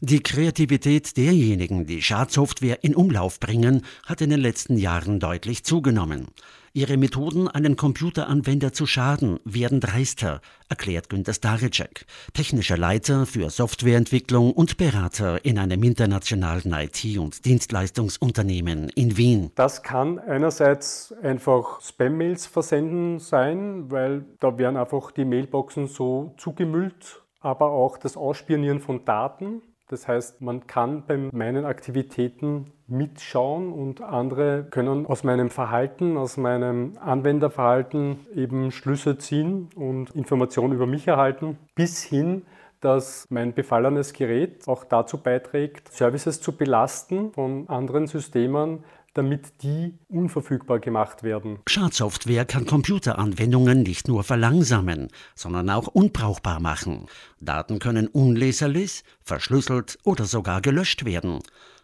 Die Kreativität derjenigen, die Schadsoftware in Umlauf bringen, hat in den letzten Jahren deutlich zugenommen. Ihre Methoden, einen Computeranwender zu schaden, werden dreister, erklärt Günter Staricek, technischer Leiter für Softwareentwicklung und Berater in einem internationalen IT- und Dienstleistungsunternehmen in Wien. Das kann einerseits einfach Spam-Mails versenden sein, weil da werden einfach die Mailboxen so zugemüllt, aber auch das Ausspionieren von Daten das heißt, man kann bei meinen Aktivitäten mitschauen und andere können aus meinem Verhalten, aus meinem Anwenderverhalten eben Schlüsse ziehen und Informationen über mich erhalten, bis hin, dass mein befallenes Gerät auch dazu beiträgt, Services zu belasten von anderen Systemen, damit die unverfügbar gemacht werden. Schadsoftware kann Computeranwendungen nicht nur verlangsamen, sondern auch unbrauchbar machen. Daten können unleserlich, verschlüsselt oder sogar gelöscht werden.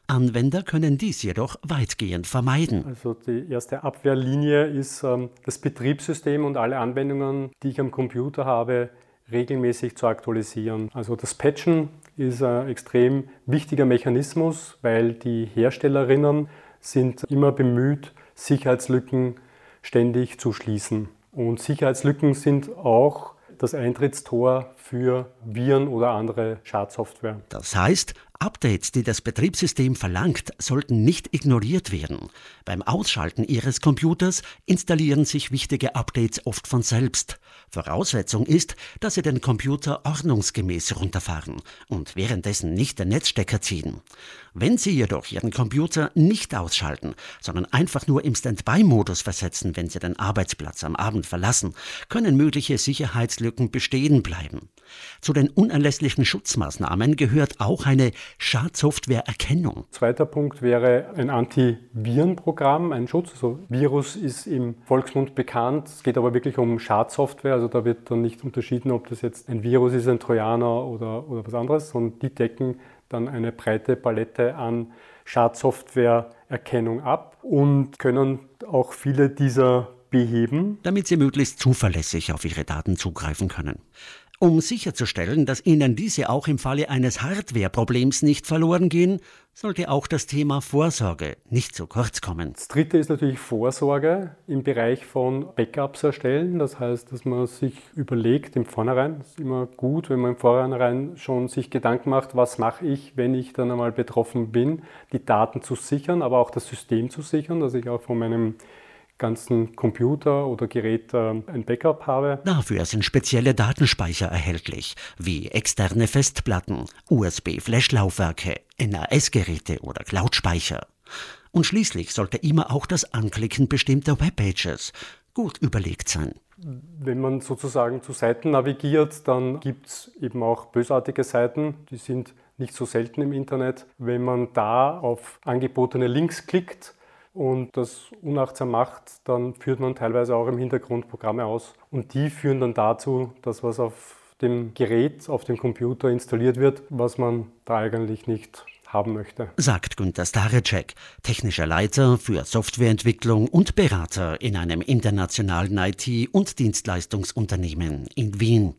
Anwender können dies jedoch weitgehend vermeiden. Also die erste Abwehrlinie ist ähm, das Betriebssystem und alle Anwendungen, die ich am Computer habe, regelmäßig zu aktualisieren. Also das Patchen ist ein extrem wichtiger Mechanismus, weil die Herstellerinnen sind immer bemüht, Sicherheitslücken ständig zu schließen. Und Sicherheitslücken sind auch das Eintrittstor für Viren oder andere Schadsoftware. Das heißt, Updates, die das Betriebssystem verlangt, sollten nicht ignoriert werden. Beim Ausschalten Ihres Computers installieren sich wichtige Updates oft von selbst. Voraussetzung ist, dass Sie den Computer ordnungsgemäß runterfahren und währenddessen nicht den Netzstecker ziehen. Wenn Sie jedoch Ihren Computer nicht ausschalten, sondern einfach nur im Standby-Modus versetzen, wenn Sie den Arbeitsplatz am Abend verlassen, können mögliche Sicherheitslücken bestehen bleiben. Zu den unerlässlichen Schutzmaßnahmen gehört auch eine Schadsoftwareerkennung. Zweiter Punkt wäre ein Antivirenprogramm, ein Schutz. Also Virus ist im Volksmund bekannt, es geht aber wirklich um Schadsoftware, also da wird dann nicht unterschieden, ob das jetzt ein Virus ist, ein Trojaner oder, oder was anderes, sondern die decken dann eine breite Palette an Schadsoftwareerkennung ab und können auch viele dieser beheben. Damit sie möglichst zuverlässig auf ihre Daten zugreifen können. Um sicherzustellen, dass Ihnen diese auch im Falle eines Hardware-Problems nicht verloren gehen, sollte auch das Thema Vorsorge nicht zu kurz kommen. Das dritte ist natürlich Vorsorge im Bereich von Backups erstellen. Das heißt, dass man sich überlegt im Vornherein, das ist immer gut, wenn man im Vornherein schon sich Gedanken macht, was mache ich, wenn ich dann einmal betroffen bin, die Daten zu sichern, aber auch das System zu sichern, dass ich auch von meinem ganzen Computer oder Gerät ein Backup habe. Dafür sind spezielle Datenspeicher erhältlich, wie externe Festplatten, USB-Flash-Laufwerke, NAS-Geräte oder Cloud-Speicher. Und schließlich sollte immer auch das Anklicken bestimmter Webpages gut überlegt sein. Wenn man sozusagen zu Seiten navigiert, dann gibt es eben auch bösartige Seiten, die sind nicht so selten im Internet. Wenn man da auf angebotene Links klickt, und das unachtsam macht, dann führt man teilweise auch im Hintergrund Programme aus. Und die führen dann dazu, dass was auf dem Gerät, auf dem Computer installiert wird, was man da eigentlich nicht haben möchte. Sagt Günter Stareczek, technischer Leiter für Softwareentwicklung und Berater in einem internationalen IT- und Dienstleistungsunternehmen in Wien.